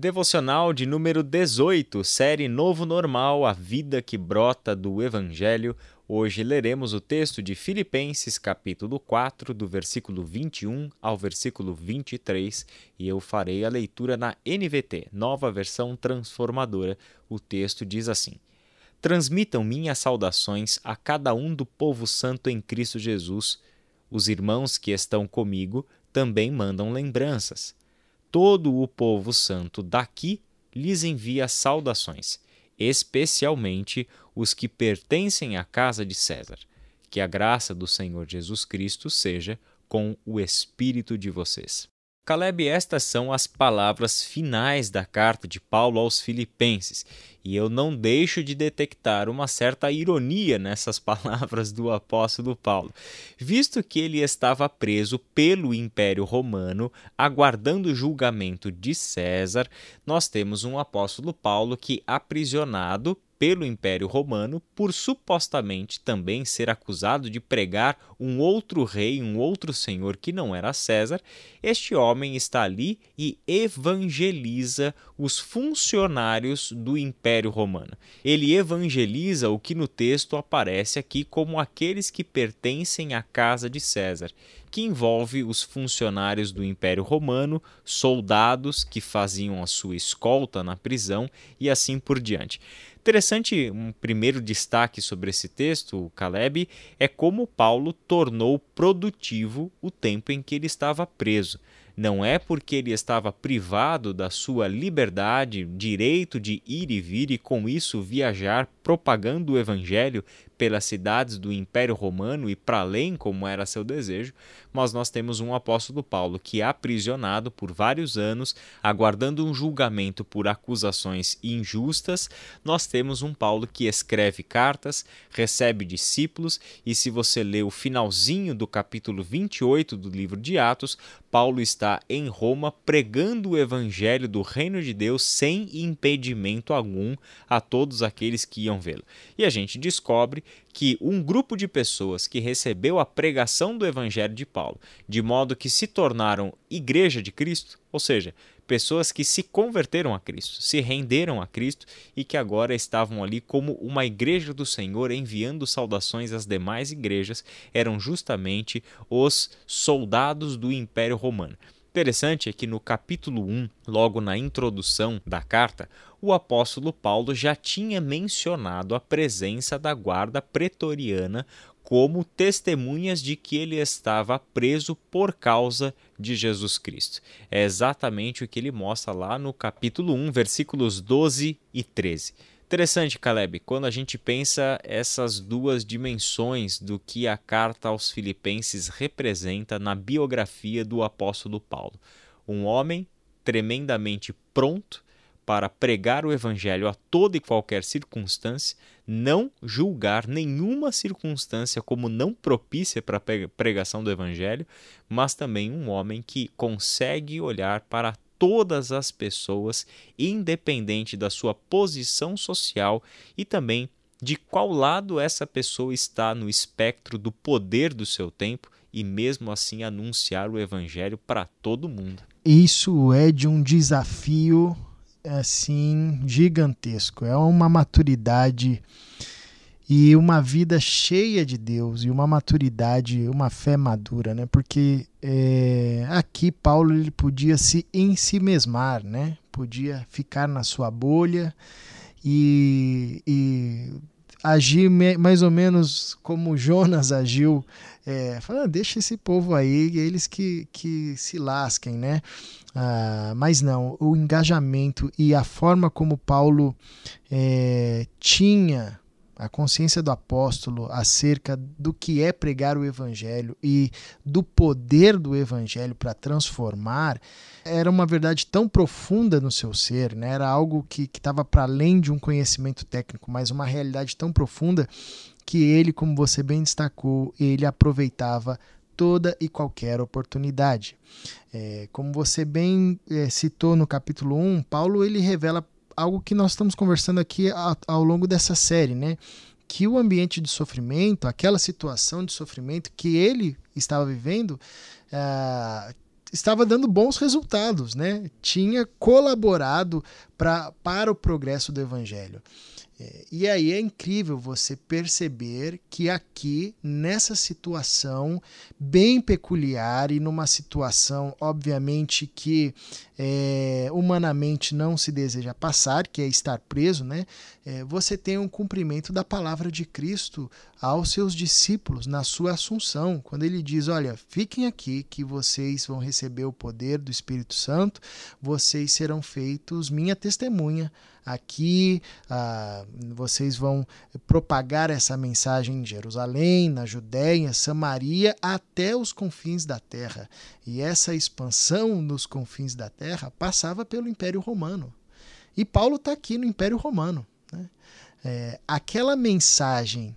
Devocional de número 18, série Novo Normal, a vida que brota do Evangelho. Hoje leremos o texto de Filipenses, capítulo 4, do versículo 21 ao versículo 23, e eu farei a leitura na NVT, nova versão transformadora. O texto diz assim: Transmitam minhas saudações a cada um do povo santo em Cristo Jesus. Os irmãos que estão comigo também mandam lembranças todo o povo santo daqui lhes envia saudações, especialmente os que pertencem à casa de César. Que a graça do Senhor Jesus Cristo seja com o espírito de vocês. Caleb, estas são as palavras finais da carta de Paulo aos Filipenses, e eu não deixo de detectar uma certa ironia nessas palavras do apóstolo Paulo, visto que ele estava preso pelo Império Romano, aguardando o julgamento de César. Nós temos um apóstolo Paulo que, aprisionado pelo Império Romano por supostamente também ser acusado de pregar um outro rei, um outro senhor que não era César, este homem está ali e evangeliza os funcionários do Império Romano. Ele evangeliza o que no texto aparece aqui como aqueles que pertencem à casa de César que envolve os funcionários do Império Romano, soldados que faziam a sua escolta na prisão e assim por diante. Interessante, um primeiro destaque sobre esse texto, Caleb, é como Paulo tornou produtivo o tempo em que ele estava preso. Não é porque ele estava privado da sua liberdade, direito de ir e vir e com isso viajar propagando o evangelho pelas cidades do Império Romano e para além, como era seu desejo, mas nós temos um apóstolo Paulo que é aprisionado por vários anos, aguardando um julgamento por acusações injustas. Nós temos um Paulo que escreve cartas, recebe discípulos, e se você ler o finalzinho do capítulo 28 do livro de Atos, Paulo está em Roma pregando o evangelho do reino de Deus sem impedimento algum a todos aqueles que iam vê-lo. E a gente descobre que um grupo de pessoas que recebeu a pregação do Evangelho de Paulo, de modo que se tornaram igreja de Cristo, ou seja, pessoas que se converteram a Cristo, se renderam a Cristo e que agora estavam ali como uma igreja do Senhor enviando saudações às demais igrejas, eram justamente os soldados do Império Romano. Interessante é que no capítulo 1, logo na introdução da carta, o apóstolo Paulo já tinha mencionado a presença da guarda pretoriana como testemunhas de que ele estava preso por causa de Jesus Cristo. É exatamente o que ele mostra lá no capítulo 1, versículos 12 e 13. Interessante, Caleb, quando a gente pensa essas duas dimensões do que a carta aos Filipenses representa na biografia do apóstolo Paulo. Um homem tremendamente pronto para pregar o evangelho a toda e qualquer circunstância, não julgar nenhuma circunstância como não propícia para a pregação do evangelho, mas também um homem que consegue olhar para todas as pessoas, independente da sua posição social e também de qual lado essa pessoa está no espectro do poder do seu tempo e mesmo assim anunciar o evangelho para todo mundo. Isso é de um desafio assim gigantesco. É uma maturidade e uma vida cheia de Deus e uma maturidade, uma fé madura, né? Porque é, aqui Paulo ele podia se ensimesmar, né? Podia ficar na sua bolha e, e agir mais ou menos como Jonas agiu, é, falando, ah, deixa esse povo aí, eles que, que se lasquem, né? Ah, mas não, o engajamento e a forma como Paulo é, tinha a consciência do apóstolo acerca do que é pregar o evangelho e do poder do evangelho para transformar, era uma verdade tão profunda no seu ser, né? era algo que estava para além de um conhecimento técnico, mas uma realidade tão profunda que ele, como você bem destacou, ele aproveitava toda e qualquer oportunidade. É, como você bem é, citou no capítulo 1, Paulo ele revela algo que nós estamos conversando aqui ao, longo dessa série, né? Que o ambiente de sofrimento, aquela situação de sofrimento que ele estava vivendo, uh, estava dando bons resultados, né? tinha colaborado pra, para o progresso do evangelho. É, e aí é incrível você perceber que aqui, nessa situação bem peculiar e numa situação, obviamente, que é, humanamente não se deseja passar, que é estar preso, né? É, você tem um cumprimento da palavra de Cristo aos seus discípulos na sua assunção, quando ele diz: Olha, fiquem aqui, que vocês vão receber o poder do Espírito Santo, vocês serão feitos minha testemunha aqui, ah, vocês vão propagar essa mensagem em Jerusalém, na Judéia, Samaria, até os confins da terra. E essa expansão nos confins da terra passava pelo Império Romano. E Paulo está aqui no Império Romano. Né? É, aquela mensagem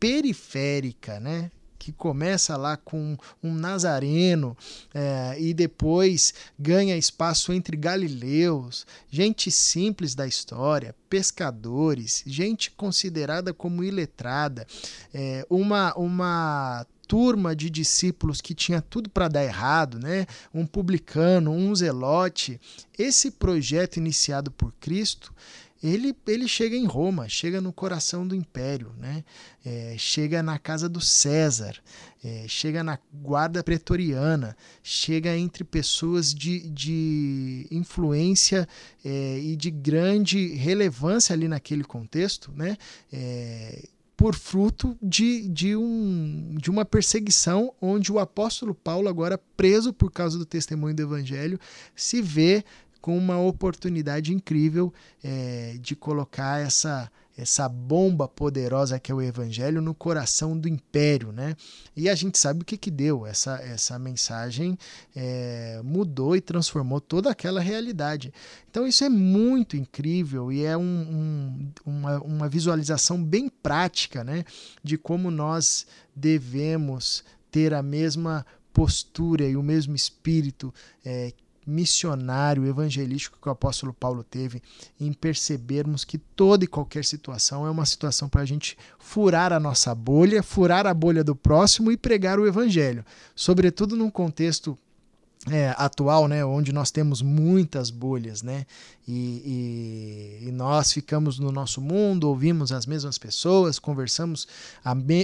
periférica, né, que começa lá com um nazareno é, e depois ganha espaço entre galileus, gente simples da história, pescadores, gente considerada como iletrada, é, uma, uma turma de discípulos que tinha tudo para dar errado, né? Um publicano, um zelote. Esse projeto iniciado por Cristo, ele, ele chega em Roma, chega no coração do império, né? É, chega na casa do César, é, chega na guarda pretoriana, chega entre pessoas de, de influência é, e de grande relevância ali naquele contexto, né? É, por fruto de, de, um, de uma perseguição onde o apóstolo Paulo, agora preso por causa do testemunho do evangelho, se vê com uma oportunidade incrível é, de colocar essa, essa bomba poderosa que é o evangelho no coração do império, né? E a gente sabe o que que deu. Essa, essa mensagem é, mudou e transformou toda aquela realidade. Então isso é muito incrível e é um, um, uma, uma visualização bem prática, né? De como nós devemos ter a mesma postura e o mesmo espírito é, missionário, evangelístico que o apóstolo Paulo teve em percebermos que toda e qualquer situação é uma situação para a gente furar a nossa bolha, furar a bolha do próximo e pregar o evangelho, sobretudo num contexto é, atual, né, onde nós temos muitas bolhas, né, e, e, e, nós ficamos no nosso mundo, ouvimos as mesmas pessoas, conversamos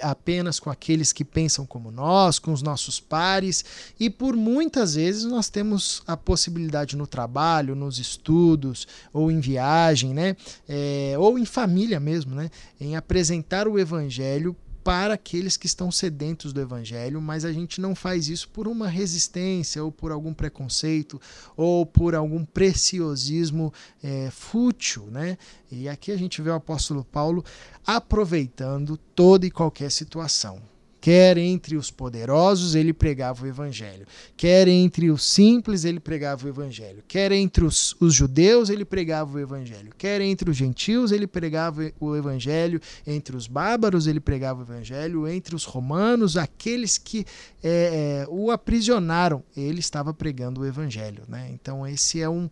apenas com aqueles que pensam como nós, com os nossos pares, e por muitas vezes nós temos a possibilidade no trabalho, nos estudos, ou em viagem, né, é, ou em família mesmo, né, em apresentar o evangelho para aqueles que estão sedentos do evangelho, mas a gente não faz isso por uma resistência ou por algum preconceito ou por algum preciosismo é, fútil, né? E aqui a gente vê o apóstolo Paulo aproveitando toda e qualquer situação. Quer entre os poderosos, ele pregava o evangelho. Quer entre os simples, ele pregava o evangelho. Quer entre os, os judeus, ele pregava o evangelho. Quer entre os gentios, ele pregava o evangelho. Entre os bárbaros, ele pregava o evangelho. Entre os romanos, aqueles que é, é, o aprisionaram, ele estava pregando o evangelho. Né? Então, esse é um,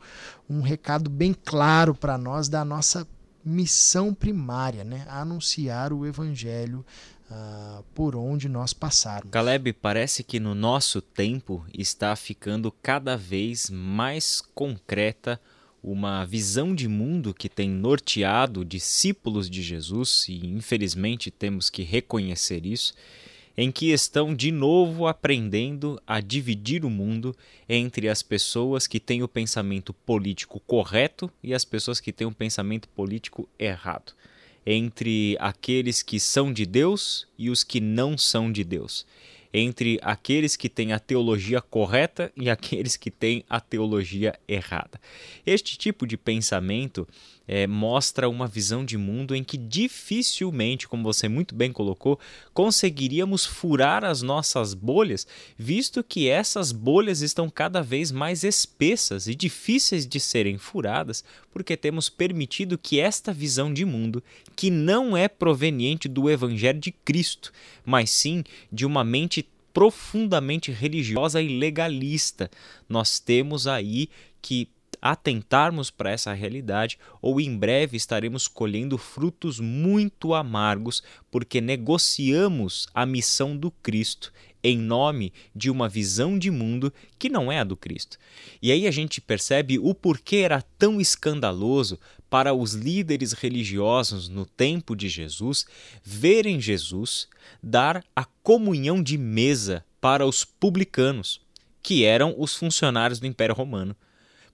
um recado bem claro para nós da nossa missão primária, né? anunciar o evangelho uh, por onde nós passarmos. Caleb, parece que no nosso tempo está ficando cada vez mais concreta uma visão de mundo que tem norteado discípulos de Jesus, e infelizmente temos que reconhecer isso, em que estão de novo aprendendo a dividir o mundo entre as pessoas que têm o pensamento político correto e as pessoas que têm o pensamento político errado entre aqueles que são de Deus e os que não são de Deus, entre aqueles que têm a teologia correta e aqueles que têm a teologia errada. Este tipo de pensamento é, mostra uma visão de mundo em que dificilmente, como você muito bem colocou, conseguiríamos furar as nossas bolhas, visto que essas bolhas estão cada vez mais espessas e difíceis de serem furadas, porque temos permitido que esta visão de mundo, que não é proveniente do Evangelho de Cristo, mas sim de uma mente profundamente religiosa e legalista, nós temos aí que atentarmos para essa realidade, ou em breve estaremos colhendo frutos muito amargos, porque negociamos a missão do Cristo em nome de uma visão de mundo que não é a do Cristo. E aí a gente percebe o porquê era tão escandaloso para os líderes religiosos no tempo de Jesus verem Jesus dar a comunhão de mesa para os publicanos, que eram os funcionários do Império Romano.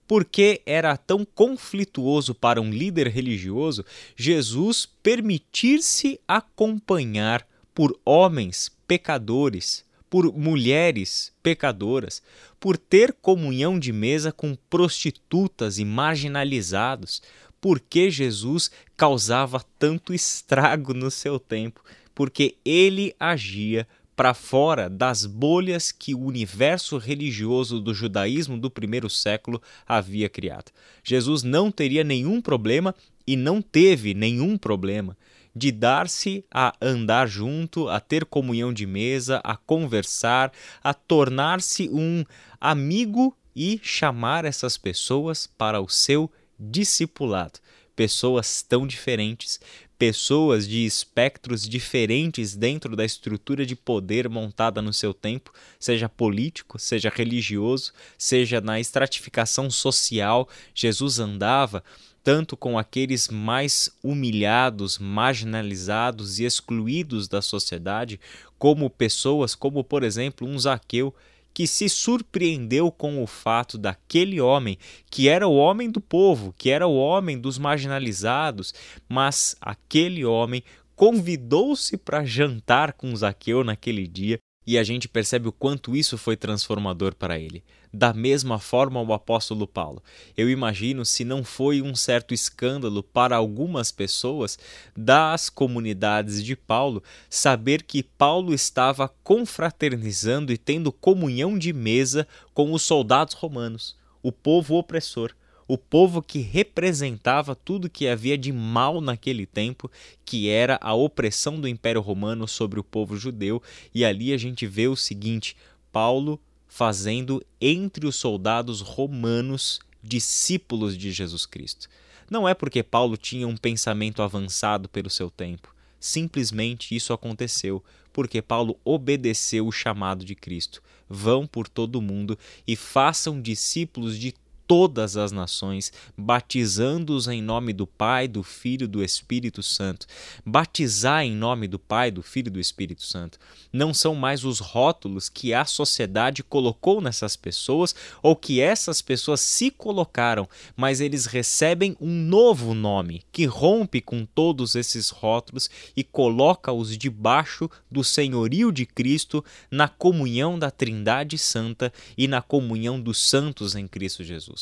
Por que era tão conflituoso para um líder religioso Jesus permitir-se acompanhar por homens pecadores por mulheres pecadoras, por ter comunhão de mesa com prostitutas e marginalizados, porque Jesus causava tanto estrago no seu tempo, porque ele agia para fora das bolhas que o universo religioso do judaísmo do primeiro século havia criado. Jesus não teria nenhum problema e não teve nenhum problema de dar-se a andar junto, a ter comunhão de mesa, a conversar, a tornar-se um amigo e chamar essas pessoas para o seu discipulado. Pessoas tão diferentes, pessoas de espectros diferentes dentro da estrutura de poder montada no seu tempo, seja político, seja religioso, seja na estratificação social. Jesus andava tanto com aqueles mais humilhados, marginalizados e excluídos da sociedade, como pessoas como, por exemplo, um Zaqueu, que se surpreendeu com o fato daquele homem, que era o homem do povo, que era o homem dos marginalizados, mas aquele homem convidou-se para jantar com Zaqueu naquele dia e a gente percebe o quanto isso foi transformador para ele. Da mesma forma, o apóstolo Paulo. Eu imagino se não foi um certo escândalo para algumas pessoas das comunidades de Paulo saber que Paulo estava confraternizando e tendo comunhão de mesa com os soldados romanos, o povo opressor o povo que representava tudo que havia de mal naquele tempo, que era a opressão do Império Romano sobre o povo judeu, e ali a gente vê o seguinte: Paulo fazendo entre os soldados romanos discípulos de Jesus Cristo. Não é porque Paulo tinha um pensamento avançado pelo seu tempo. Simplesmente isso aconteceu porque Paulo obedeceu o chamado de Cristo. Vão por todo o mundo e façam discípulos de todas as nações, batizando-os em nome do Pai, do Filho e do Espírito Santo. Batizar em nome do Pai, do Filho e do Espírito Santo não são mais os rótulos que a sociedade colocou nessas pessoas ou que essas pessoas se colocaram, mas eles recebem um novo nome que rompe com todos esses rótulos e coloca-os debaixo do senhorio de Cristo na comunhão da Trindade Santa e na comunhão dos santos em Cristo Jesus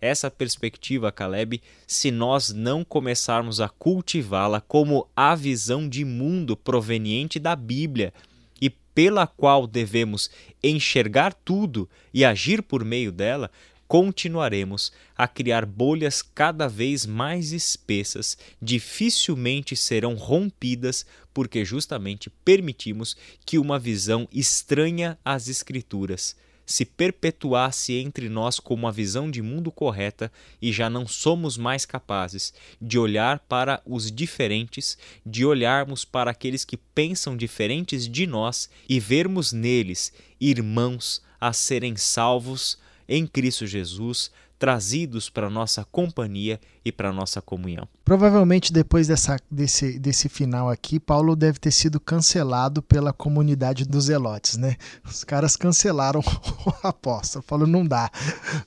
essa perspectiva, Caleb, se nós não começarmos a cultivá-la como a visão de mundo proveniente da Bíblia e pela qual devemos enxergar tudo e agir por meio dela, continuaremos a criar bolhas cada vez mais espessas, dificilmente serão rompidas, porque justamente permitimos que uma visão estranha às Escrituras se perpetuasse entre nós como uma visão de mundo correta e já não somos mais capazes de olhar para os diferentes, de olharmos para aqueles que pensam diferentes de nós e vermos neles irmãos a serem salvos em Cristo Jesus, trazidos para nossa companhia e para nossa comunhão. Provavelmente depois dessa, desse, desse final aqui, Paulo deve ter sido cancelado pela comunidade dos Zelotes, né? Os caras cancelaram o apóstolo, falou não dá.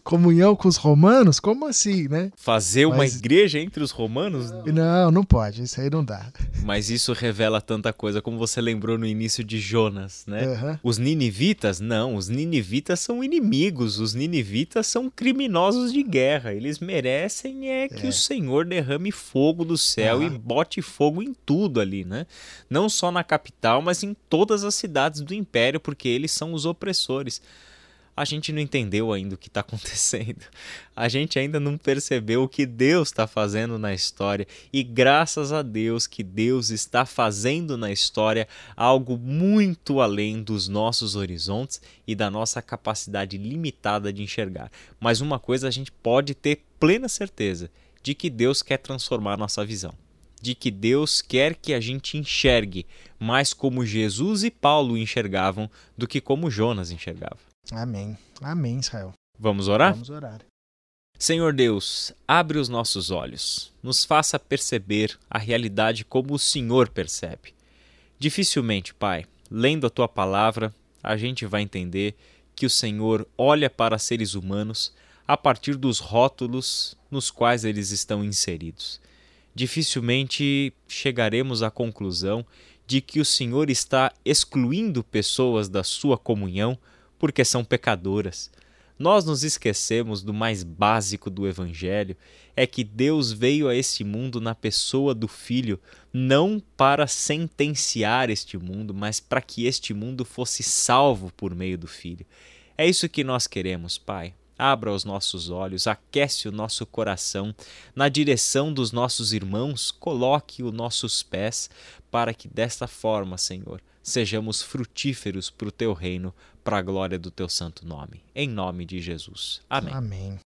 Comunhão com os romanos? Como assim, né? Fazer uma Mas... igreja entre os romanos? Não, não pode, isso aí não dá. Mas isso revela tanta coisa, como você lembrou no início de Jonas, né? Uhum. Os ninivitas, não, os ninivitas são inimigos, os ninivitas são criminosos de guerra. Eles merecem é que é. o Senhor derrame fogo do céu ah. e bote fogo em tudo ali, né? Não só na capital, mas em todas as cidades do império, porque eles são os opressores. a gente não entendeu ainda o que está acontecendo. A gente ainda não percebeu o que Deus está fazendo na história. E graças a Deus que Deus está fazendo na história algo muito além dos nossos horizontes e da nossa capacidade limitada de enxergar. Mas uma coisa a gente pode ter plena certeza de que Deus quer transformar nossa visão. De que Deus quer que a gente enxergue mais como Jesus e Paulo enxergavam do que como Jonas enxergava. Amém. Amém, Israel. Vamos orar? Vamos orar. Senhor Deus, abre os nossos olhos, nos faça perceber a realidade como o Senhor percebe. Dificilmente, Pai, lendo a tua palavra, a gente vai entender que o Senhor olha para seres humanos a partir dos rótulos nos quais eles estão inseridos. Dificilmente chegaremos à conclusão de que o Senhor está excluindo pessoas da sua comunhão porque são pecadoras. Nós nos esquecemos do mais básico do Evangelho: é que Deus veio a este mundo na pessoa do Filho, não para sentenciar este mundo, mas para que este mundo fosse salvo por meio do Filho. É isso que nós queremos, Pai. Abra os nossos olhos, aquece o nosso coração na direção dos nossos irmãos, coloque os nossos pés, para que desta forma, Senhor, sejamos frutíferos para o teu reino, para a glória do teu santo nome. Em nome de Jesus. Amém. Amém.